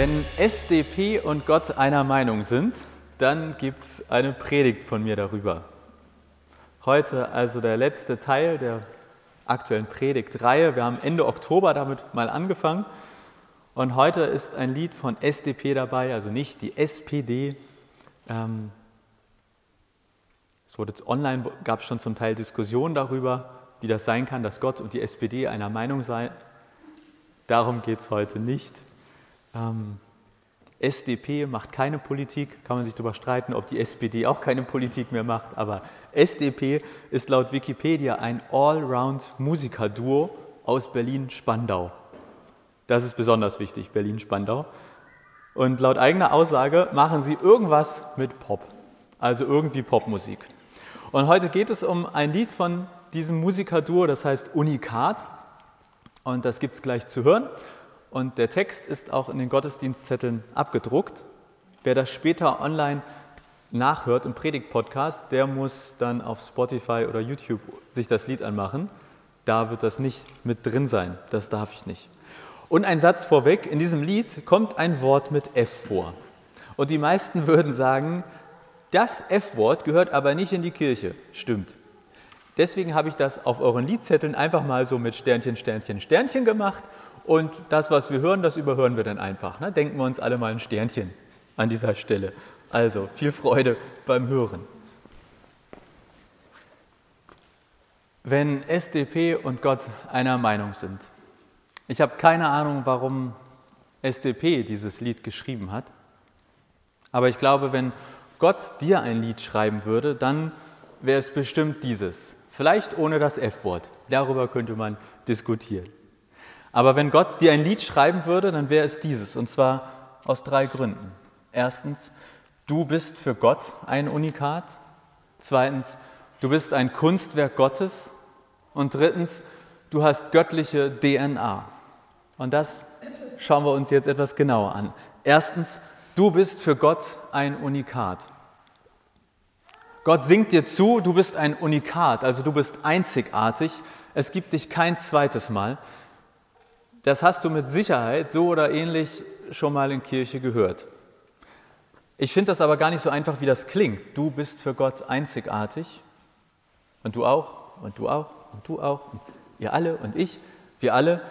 Wenn SDP und Gott einer Meinung sind, dann gibt es eine Predigt von mir darüber. Heute also der letzte Teil der aktuellen Predigtreihe. Wir haben Ende Oktober damit mal angefangen. Und heute ist ein Lied von SDP dabei, also nicht die SPD. Ähm, es wurde jetzt online, gab es schon zum Teil Diskussionen darüber, wie das sein kann, dass Gott und die SPD einer Meinung seien. Darum geht es heute nicht. Ähm, SDP macht keine Politik, kann man sich darüber streiten, ob die SPD auch keine Politik mehr macht, aber SDP ist laut Wikipedia ein Allround-Musiker-Duo aus Berlin-Spandau. Das ist besonders wichtig, Berlin-Spandau. Und laut eigener Aussage machen sie irgendwas mit Pop, also irgendwie Popmusik. Und heute geht es um ein Lied von diesem Musiker-Duo, das heißt Unikat. Und das gibt es gleich zu hören. Und der Text ist auch in den Gottesdienstzetteln abgedruckt. Wer das später online nachhört im Predigt-Podcast, der muss dann auf Spotify oder YouTube sich das Lied anmachen. Da wird das nicht mit drin sein. Das darf ich nicht. Und ein Satz vorweg: In diesem Lied kommt ein Wort mit F vor. Und die meisten würden sagen, das F-Wort gehört aber nicht in die Kirche. Stimmt. Deswegen habe ich das auf euren Liedzetteln einfach mal so mit Sternchen, Sternchen, Sternchen gemacht und das, was wir hören, das überhören wir dann einfach. Ne? Denken wir uns alle mal ein Sternchen an dieser Stelle. Also viel Freude beim Hören. Wenn SDP und Gott einer Meinung sind. Ich habe keine Ahnung, warum SDP dieses Lied geschrieben hat. Aber ich glaube, wenn Gott dir ein Lied schreiben würde, dann wäre es bestimmt dieses. Vielleicht ohne das F-Wort. Darüber könnte man diskutieren. Aber wenn Gott dir ein Lied schreiben würde, dann wäre es dieses, und zwar aus drei Gründen. Erstens, du bist für Gott ein Unikat. Zweitens, du bist ein Kunstwerk Gottes. Und drittens, du hast göttliche DNA. Und das schauen wir uns jetzt etwas genauer an. Erstens, du bist für Gott ein Unikat. Gott singt dir zu, du bist ein Unikat, also du bist einzigartig. Es gibt dich kein zweites Mal das hast du mit Sicherheit so oder ähnlich schon mal in Kirche gehört. Ich finde das aber gar nicht so einfach, wie das klingt. Du bist für Gott einzigartig und du auch und du auch und du auch und ihr alle und ich, wir alle.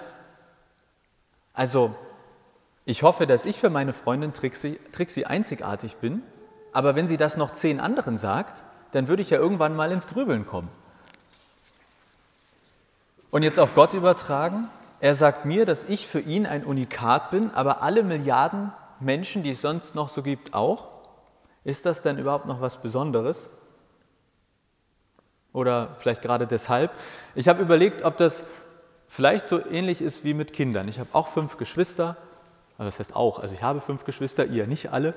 Also ich hoffe, dass ich für meine Freundin Trixie, Trixie einzigartig bin, aber wenn sie das noch zehn anderen sagt, dann würde ich ja irgendwann mal ins Grübeln kommen. Und jetzt auf Gott übertragen, er sagt mir, dass ich für ihn ein Unikat bin, aber alle Milliarden Menschen, die es sonst noch so gibt, auch. Ist das denn überhaupt noch was Besonderes? Oder vielleicht gerade deshalb? Ich habe überlegt, ob das vielleicht so ähnlich ist wie mit Kindern. Ich habe auch fünf Geschwister. Also das heißt auch, also ich habe fünf Geschwister, ihr nicht alle.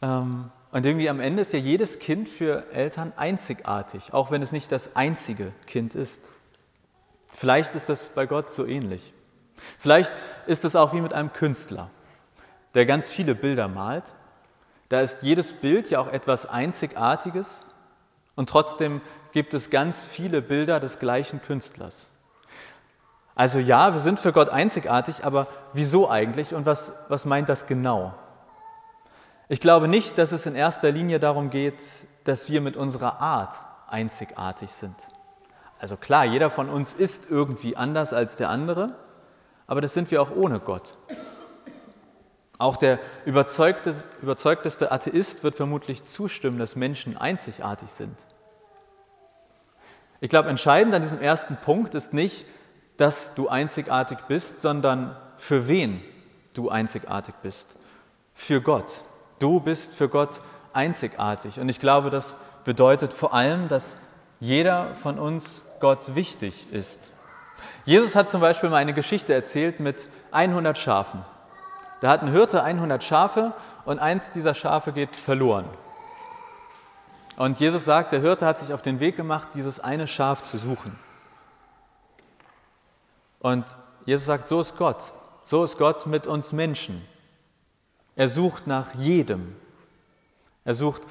Ähm, und irgendwie am Ende ist ja jedes Kind für Eltern einzigartig, auch wenn es nicht das einzige Kind ist. Vielleicht ist das bei Gott so ähnlich. Vielleicht ist es auch wie mit einem Künstler, der ganz viele Bilder malt. Da ist jedes Bild ja auch etwas Einzigartiges und trotzdem gibt es ganz viele Bilder des gleichen Künstlers. Also ja, wir sind für Gott einzigartig, aber wieso eigentlich und was, was meint das genau? Ich glaube nicht, dass es in erster Linie darum geht, dass wir mit unserer Art einzigartig sind. Also klar, jeder von uns ist irgendwie anders als der andere, aber das sind wir auch ohne Gott. Auch der überzeugteste Atheist wird vermutlich zustimmen, dass Menschen einzigartig sind. Ich glaube, entscheidend an diesem ersten Punkt ist nicht, dass du einzigartig bist, sondern für wen du einzigartig bist. Für Gott. Du bist für Gott einzigartig. Und ich glaube, das bedeutet vor allem, dass jeder von uns Gott wichtig ist. Jesus hat zum Beispiel mal eine Geschichte erzählt mit 100 Schafen. Da hat ein Hirte 100 Schafe und eins dieser Schafe geht verloren. Und Jesus sagt, der Hirte hat sich auf den Weg gemacht, dieses eine Schaf zu suchen. Und Jesus sagt, so ist Gott. So ist Gott mit uns Menschen. Er sucht nach jedem. Er sucht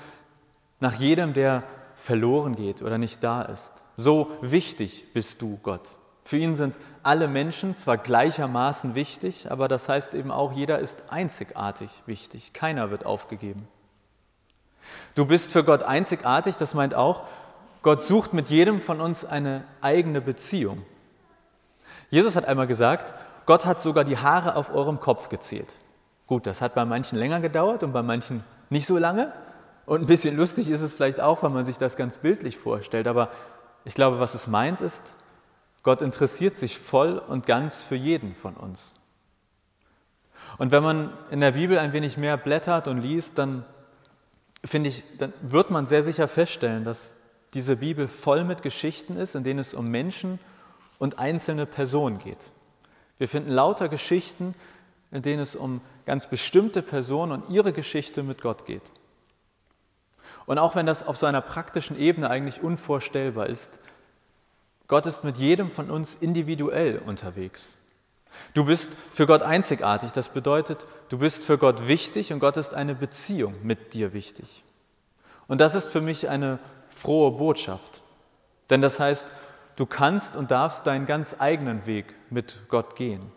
nach jedem, der verloren geht oder nicht da ist. So wichtig bist du, Gott. Für ihn sind alle Menschen zwar gleichermaßen wichtig, aber das heißt eben auch, jeder ist einzigartig wichtig. Keiner wird aufgegeben. Du bist für Gott einzigartig, das meint auch, Gott sucht mit jedem von uns eine eigene Beziehung. Jesus hat einmal gesagt, Gott hat sogar die Haare auf eurem Kopf gezählt. Gut, das hat bei manchen länger gedauert und bei manchen nicht so lange. Und ein bisschen lustig ist es vielleicht auch, wenn man sich das ganz bildlich vorstellt. Aber ich glaube, was es meint ist, Gott interessiert sich voll und ganz für jeden von uns. Und wenn man in der Bibel ein wenig mehr blättert und liest, dann finde ich, dann wird man sehr sicher feststellen, dass diese Bibel voll mit Geschichten ist, in denen es um Menschen und einzelne Personen geht. Wir finden lauter Geschichten, in denen es um ganz bestimmte Personen und ihre Geschichte mit Gott geht. Und auch wenn das auf so einer praktischen Ebene eigentlich unvorstellbar ist, Gott ist mit jedem von uns individuell unterwegs. Du bist für Gott einzigartig, das bedeutet, du bist für Gott wichtig und Gott ist eine Beziehung mit dir wichtig. Und das ist für mich eine frohe Botschaft, denn das heißt, du kannst und darfst deinen ganz eigenen Weg mit Gott gehen.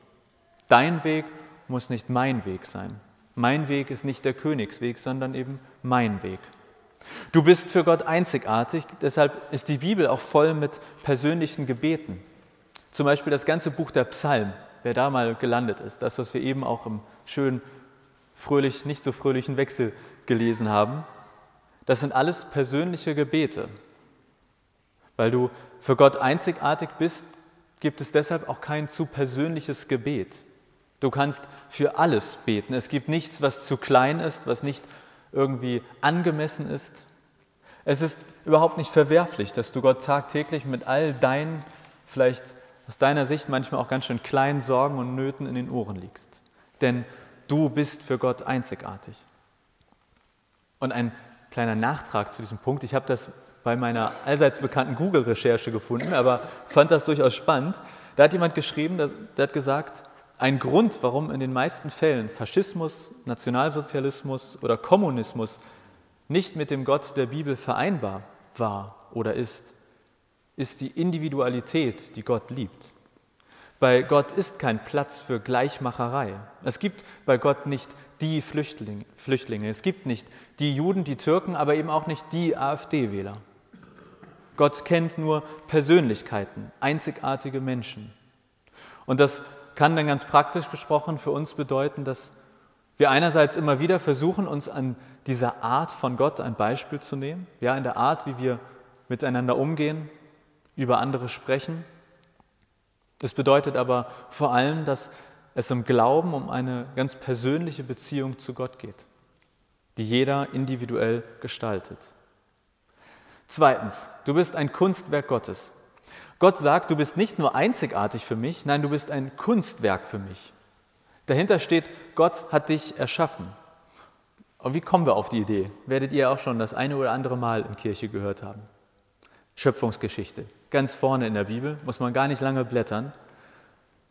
Dein Weg muss nicht mein Weg sein. Mein Weg ist nicht der Königsweg, sondern eben mein Weg. Du bist für Gott einzigartig, deshalb ist die Bibel auch voll mit persönlichen Gebeten. Zum Beispiel das ganze Buch der Psalmen wer da mal gelandet ist. Das, was wir eben auch im schönen, fröhlich, nicht so fröhlichen Wechsel gelesen haben. Das sind alles persönliche Gebete. Weil du für Gott einzigartig bist, gibt es deshalb auch kein zu persönliches Gebet. Du kannst für alles beten. Es gibt nichts, was zu klein ist, was nicht irgendwie angemessen ist. Es ist überhaupt nicht verwerflich, dass du Gott tagtäglich mit all deinen vielleicht aus deiner Sicht manchmal auch ganz schön kleinen Sorgen und Nöten in den Ohren liegst. Denn du bist für Gott einzigartig. Und ein kleiner Nachtrag zu diesem Punkt. Ich habe das bei meiner allseits bekannten Google-Recherche gefunden, aber fand das durchaus spannend. Da hat jemand geschrieben, der hat gesagt, ein Grund, warum in den meisten Fällen Faschismus, Nationalsozialismus oder Kommunismus nicht mit dem Gott der Bibel vereinbar war oder ist, ist die Individualität, die Gott liebt. Bei Gott ist kein Platz für Gleichmacherei. Es gibt bei Gott nicht die Flüchtlinge, es gibt nicht die Juden, die Türken, aber eben auch nicht die AfD-Wähler. Gott kennt nur Persönlichkeiten, einzigartige Menschen. Und das kann dann ganz praktisch gesprochen für uns bedeuten, dass wir einerseits immer wieder versuchen, uns an dieser Art von Gott ein Beispiel zu nehmen, ja, in der Art, wie wir miteinander umgehen, über andere sprechen. Es bedeutet aber vor allem, dass es im Glauben um eine ganz persönliche Beziehung zu Gott geht, die jeder individuell gestaltet. Zweitens, du bist ein Kunstwerk Gottes. Gott sagt, du bist nicht nur einzigartig für mich, nein, du bist ein Kunstwerk für mich. Dahinter steht, Gott hat dich erschaffen. Und wie kommen wir auf die Idee? Werdet ihr auch schon das eine oder andere Mal in Kirche gehört haben. Schöpfungsgeschichte. Ganz vorne in der Bibel, muss man gar nicht lange blättern.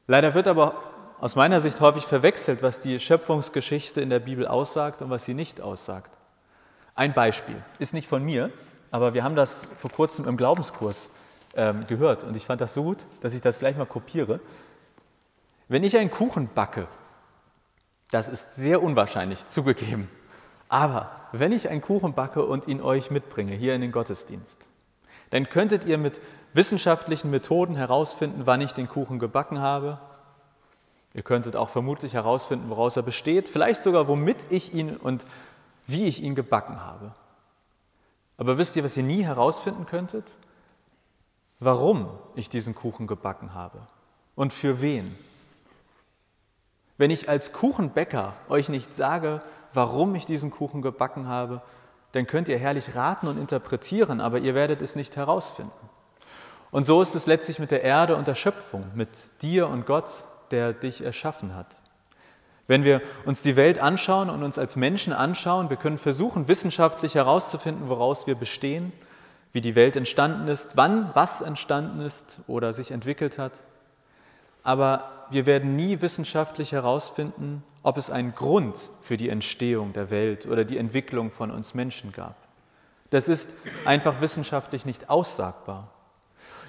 Leider wird aber aus meiner Sicht häufig verwechselt, was die Schöpfungsgeschichte in der Bibel aussagt und was sie nicht aussagt. Ein Beispiel ist nicht von mir, aber wir haben das vor kurzem im Glaubenskurs ähm, gehört und ich fand das so gut, dass ich das gleich mal kopiere. Wenn ich einen Kuchen backe, das ist sehr unwahrscheinlich zugegeben, aber wenn ich einen Kuchen backe und ihn euch mitbringe hier in den Gottesdienst, dann könntet ihr mit wissenschaftlichen Methoden herausfinden, wann ich den Kuchen gebacken habe. Ihr könntet auch vermutlich herausfinden, woraus er besteht, vielleicht sogar, womit ich ihn und wie ich ihn gebacken habe. Aber wisst ihr, was ihr nie herausfinden könntet? Warum ich diesen Kuchen gebacken habe und für wen. Wenn ich als Kuchenbäcker euch nicht sage, warum ich diesen Kuchen gebacken habe, dann könnt ihr herrlich raten und interpretieren, aber ihr werdet es nicht herausfinden. Und so ist es letztlich mit der Erde und der Schöpfung, mit dir und Gott, der dich erschaffen hat. Wenn wir uns die Welt anschauen und uns als Menschen anschauen, wir können versuchen, wissenschaftlich herauszufinden, woraus wir bestehen, wie die Welt entstanden ist, wann was entstanden ist oder sich entwickelt hat. Aber wir werden nie wissenschaftlich herausfinden, ob es einen Grund für die Entstehung der Welt oder die Entwicklung von uns Menschen gab. Das ist einfach wissenschaftlich nicht aussagbar.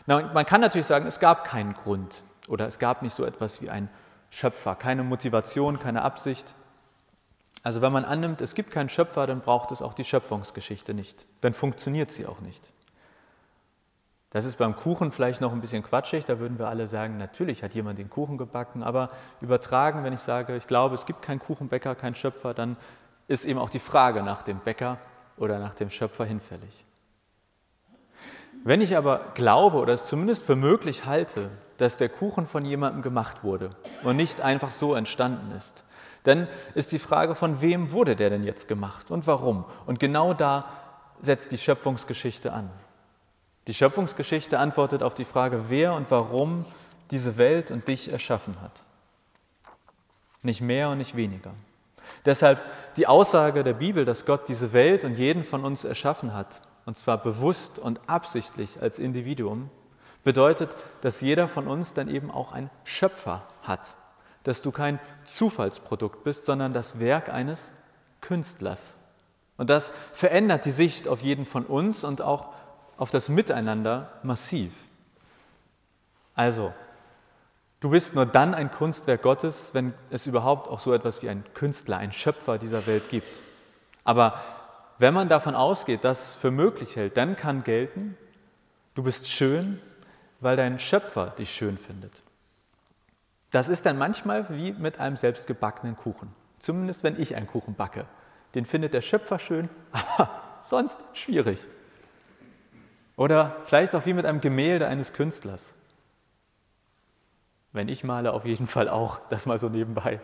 Na, man kann natürlich sagen, es gab keinen Grund oder es gab nicht so etwas wie einen Schöpfer, keine Motivation, keine Absicht. Also wenn man annimmt, es gibt keinen Schöpfer, dann braucht es auch die Schöpfungsgeschichte nicht. Dann funktioniert sie auch nicht. Das ist beim Kuchen vielleicht noch ein bisschen quatschig, da würden wir alle sagen, natürlich hat jemand den Kuchen gebacken, aber übertragen, wenn ich sage, ich glaube, es gibt keinen Kuchenbäcker, keinen Schöpfer, dann ist eben auch die Frage nach dem Bäcker oder nach dem Schöpfer hinfällig. Wenn ich aber glaube oder es zumindest für möglich halte, dass der Kuchen von jemandem gemacht wurde und nicht einfach so entstanden ist, dann ist die Frage, von wem wurde der denn jetzt gemacht und warum? Und genau da setzt die Schöpfungsgeschichte an. Die Schöpfungsgeschichte antwortet auf die Frage, wer und warum diese Welt und dich erschaffen hat. Nicht mehr und nicht weniger. Deshalb die Aussage der Bibel, dass Gott diese Welt und jeden von uns erschaffen hat, und zwar bewusst und absichtlich als Individuum, bedeutet, dass jeder von uns dann eben auch einen Schöpfer hat, dass du kein Zufallsprodukt bist, sondern das Werk eines Künstlers. Und das verändert die Sicht auf jeden von uns und auch auf das Miteinander massiv. Also, du bist nur dann ein Kunstwerk Gottes, wenn es überhaupt auch so etwas wie ein Künstler, ein Schöpfer dieser Welt gibt. Aber wenn man davon ausgeht, das für möglich hält, dann kann gelten, du bist schön, weil dein Schöpfer dich schön findet. Das ist dann manchmal wie mit einem selbstgebackenen Kuchen. Zumindest wenn ich einen Kuchen backe. Den findet der Schöpfer schön, aber sonst schwierig. Oder vielleicht auch wie mit einem Gemälde eines Künstlers. Wenn ich male, auf jeden Fall auch, das mal so nebenbei.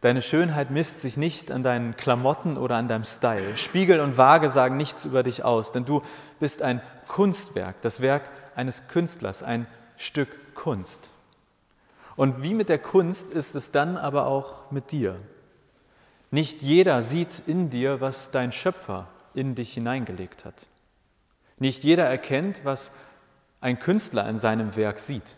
Deine Schönheit misst sich nicht an deinen Klamotten oder an deinem Style. Spiegel und Waage sagen nichts über dich aus, denn du bist ein Kunstwerk, das Werk eines Künstlers, ein Stück Kunst. Und wie mit der Kunst ist es dann aber auch mit dir. Nicht jeder sieht in dir, was dein Schöpfer in dich hineingelegt hat. Nicht jeder erkennt, was ein Künstler in seinem Werk sieht.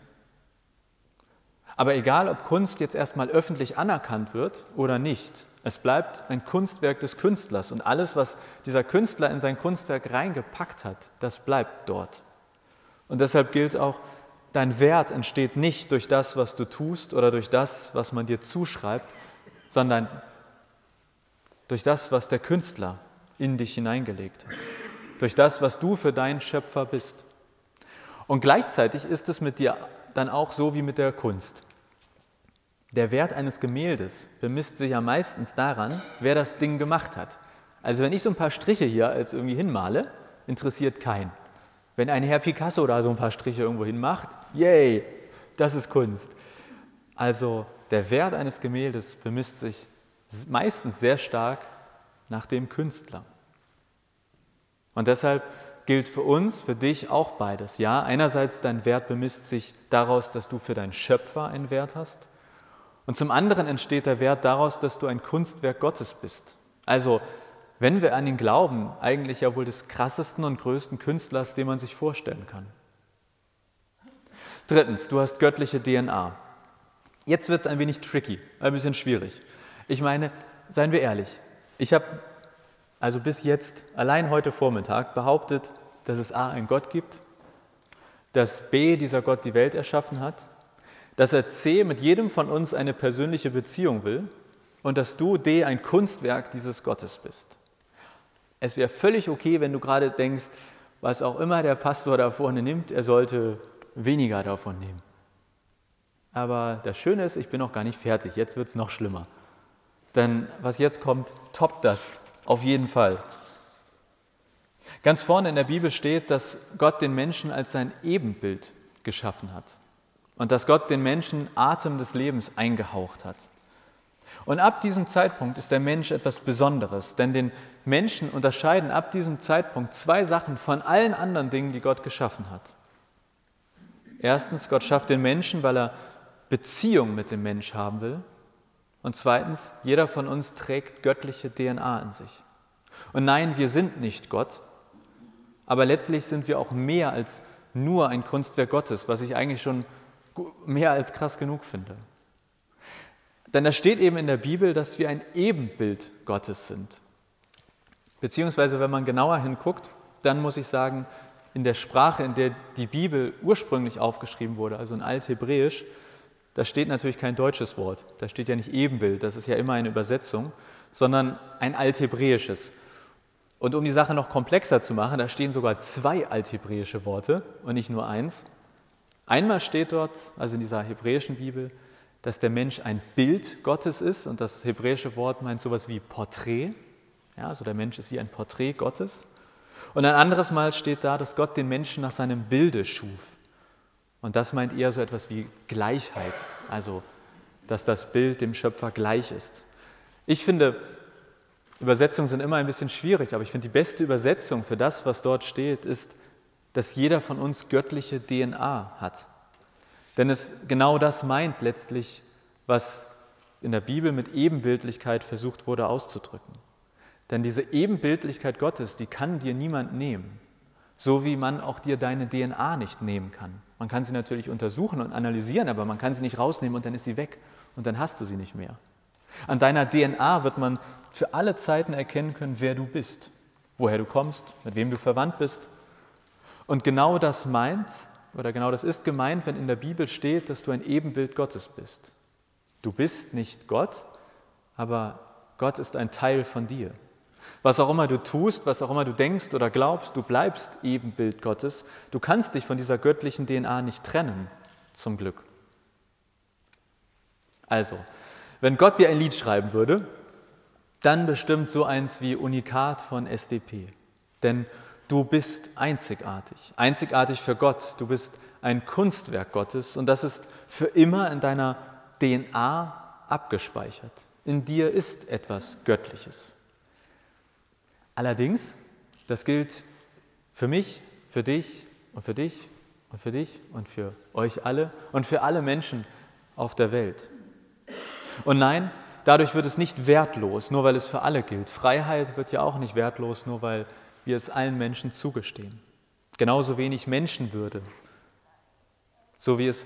Aber egal, ob Kunst jetzt erstmal öffentlich anerkannt wird oder nicht, es bleibt ein Kunstwerk des Künstlers und alles, was dieser Künstler in sein Kunstwerk reingepackt hat, das bleibt dort. Und deshalb gilt auch, dein Wert entsteht nicht durch das, was du tust oder durch das, was man dir zuschreibt, sondern durch das, was der Künstler in dich hineingelegt hat, durch das, was du für deinen Schöpfer bist. Und gleichzeitig ist es mit dir dann auch so wie mit der Kunst. Der Wert eines Gemäldes bemisst sich ja meistens daran, wer das Ding gemacht hat. Also wenn ich so ein paar Striche hier als irgendwie hinmale, interessiert keinen. Wenn ein Herr Picasso da so ein paar Striche irgendwo hinmacht, yay, das ist Kunst. Also der Wert eines Gemäldes bemisst sich meistens sehr stark nach dem Künstler. Und deshalb gilt für uns, für dich auch beides. Ja, einerseits dein Wert bemisst sich daraus, dass du für deinen Schöpfer einen Wert hast. Und zum anderen entsteht der Wert daraus, dass du ein Kunstwerk Gottes bist. Also, wenn wir an ihn glauben, eigentlich ja wohl des krassesten und größten Künstlers, den man sich vorstellen kann. Drittens, du hast göttliche DNA. Jetzt wird es ein wenig tricky, ein bisschen schwierig. Ich meine, seien wir ehrlich, ich habe also bis jetzt, allein heute Vormittag, behauptet, dass es A, einen Gott gibt, dass B, dieser Gott die Welt erschaffen hat, dass er C, mit jedem von uns eine persönliche Beziehung will und dass du D, ein Kunstwerk dieses Gottes bist. Es wäre völlig okay, wenn du gerade denkst, was auch immer der Pastor da vorne nimmt, er sollte weniger davon nehmen. Aber das Schöne ist, ich bin noch gar nicht fertig, jetzt wird es noch schlimmer. Denn was jetzt kommt, toppt das auf jeden Fall. Ganz vorne in der Bibel steht, dass Gott den Menschen als sein Ebenbild geschaffen hat und dass Gott den Menschen Atem des Lebens eingehaucht hat. Und ab diesem Zeitpunkt ist der Mensch etwas Besonderes, denn den Menschen unterscheiden ab diesem Zeitpunkt zwei Sachen von allen anderen Dingen, die Gott geschaffen hat. Erstens, Gott schafft den Menschen, weil er Beziehung mit dem Mensch haben will. Und zweitens, jeder von uns trägt göttliche DNA in sich. Und nein, wir sind nicht Gott, aber letztlich sind wir auch mehr als nur ein Kunstwerk Gottes, was ich eigentlich schon mehr als krass genug finde. Denn da steht eben in der Bibel, dass wir ein Ebenbild Gottes sind. Beziehungsweise, wenn man genauer hinguckt, dann muss ich sagen, in der Sprache, in der die Bibel ursprünglich aufgeschrieben wurde, also in Althebräisch, da steht natürlich kein deutsches Wort. Da steht ja nicht Ebenbild, das ist ja immer eine Übersetzung, sondern ein althebräisches. Und um die Sache noch komplexer zu machen, da stehen sogar zwei althebräische Worte und nicht nur eins. Einmal steht dort, also in dieser hebräischen Bibel, dass der Mensch ein Bild Gottes ist und das hebräische Wort meint sowas wie Porträt. Ja, also der Mensch ist wie ein Porträt Gottes. Und ein anderes Mal steht da, dass Gott den Menschen nach seinem Bilde schuf. Und das meint eher so etwas wie Gleichheit, also dass das Bild dem Schöpfer gleich ist. Ich finde, Übersetzungen sind immer ein bisschen schwierig, aber ich finde, die beste Übersetzung für das, was dort steht, ist, dass jeder von uns göttliche DNA hat. Denn es genau das meint letztlich, was in der Bibel mit Ebenbildlichkeit versucht wurde auszudrücken. Denn diese Ebenbildlichkeit Gottes, die kann dir niemand nehmen, so wie man auch dir deine DNA nicht nehmen kann. Man kann sie natürlich untersuchen und analysieren, aber man kann sie nicht rausnehmen und dann ist sie weg und dann hast du sie nicht mehr. An deiner DNA wird man für alle Zeiten erkennen können, wer du bist, woher du kommst, mit wem du verwandt bist. Und genau das meint, oder genau das ist gemeint, wenn in der Bibel steht, dass du ein Ebenbild Gottes bist. Du bist nicht Gott, aber Gott ist ein Teil von dir. Was auch immer du tust, was auch immer du denkst oder glaubst, du bleibst Ebenbild Gottes. Du kannst dich von dieser göttlichen DNA nicht trennen, zum Glück. Also, wenn Gott dir ein Lied schreiben würde, dann bestimmt so eins wie Unikat von SDP. Denn du bist einzigartig, einzigartig für Gott. Du bist ein Kunstwerk Gottes und das ist für immer in deiner DNA abgespeichert. In dir ist etwas Göttliches. Allerdings, das gilt für mich, für dich und für dich und für dich und für euch alle und für alle Menschen auf der Welt. Und nein, dadurch wird es nicht wertlos, nur weil es für alle gilt. Freiheit wird ja auch nicht wertlos, nur weil wir es allen Menschen zugestehen. Genauso wenig Menschenwürde. So wie es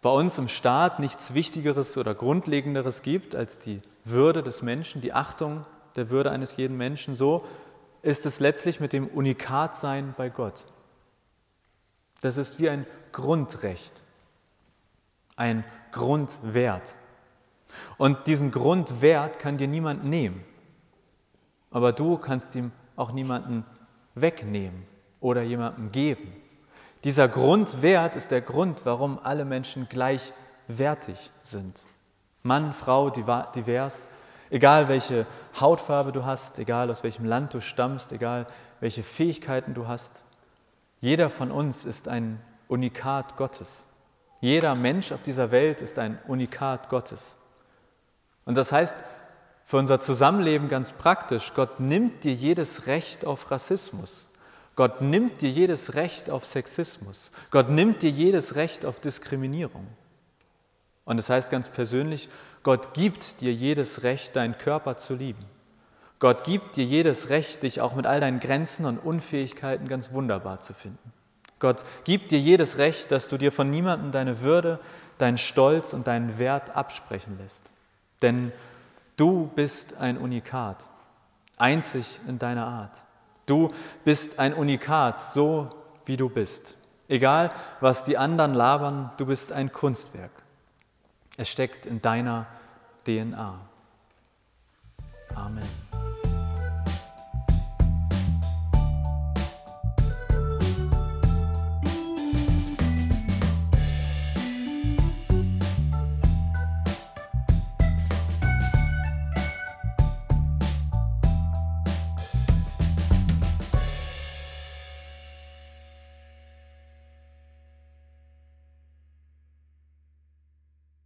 bei uns im Staat nichts Wichtigeres oder Grundlegenderes gibt als die Würde des Menschen, die Achtung der Würde eines jeden Menschen, so ist es letztlich mit dem Unikatsein bei Gott. Das ist wie ein Grundrecht, ein Grundwert. Und diesen Grundwert kann dir niemand nehmen. Aber du kannst ihm auch niemanden wegnehmen oder jemandem geben. Dieser Grundwert ist der Grund, warum alle Menschen gleichwertig sind. Mann, Frau, divers, egal welche Hautfarbe du hast, egal aus welchem Land du stammst, egal welche Fähigkeiten du hast. Jeder von uns ist ein Unikat Gottes. Jeder Mensch auf dieser Welt ist ein Unikat Gottes. Und das heißt für unser Zusammenleben ganz praktisch, Gott nimmt dir jedes Recht auf Rassismus. Gott nimmt dir jedes Recht auf Sexismus. Gott nimmt dir jedes Recht auf Diskriminierung. Und das heißt ganz persönlich, Gott gibt dir jedes Recht, deinen Körper zu lieben. Gott gibt dir jedes Recht, dich auch mit all deinen Grenzen und Unfähigkeiten ganz wunderbar zu finden. Gott gibt dir jedes Recht, dass du dir von niemandem deine Würde, deinen Stolz und deinen Wert absprechen lässt. Denn du bist ein Unikat, einzig in deiner Art. Du bist ein Unikat, so wie du bist. Egal, was die anderen labern, du bist ein Kunstwerk. Es steckt in deiner DNA. Amen.